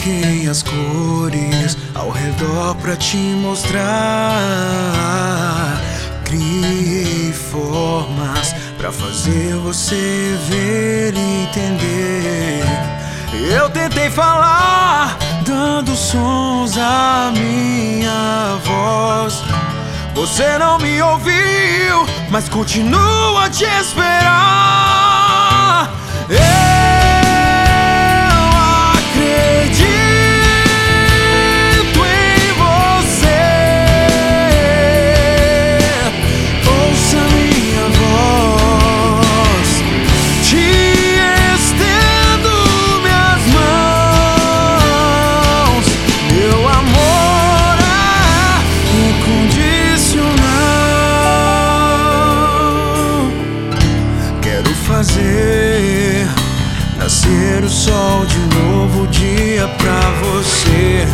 troquei as cores ao redor pra te mostrar. Criei formas pra fazer você ver e entender. Eu tentei falar, dando sons à minha voz. Você não me ouviu, mas continua a te esperar. Sol de um novo dia pra você.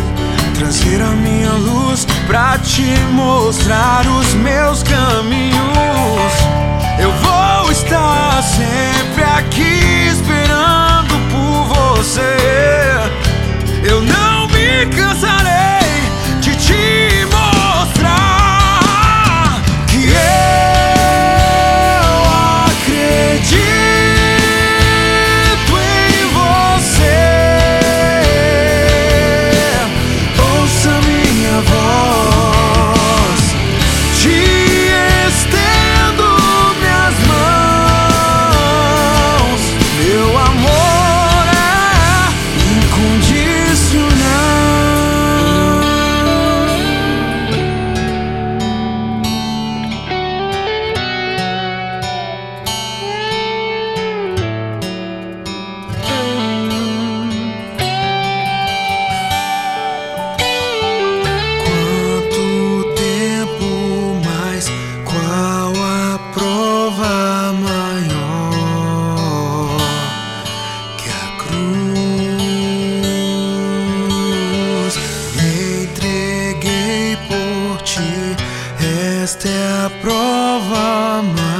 Trazer a minha luz pra te mostrar. maior que a cruz. Me entreguei por ti, esta é a prova mais.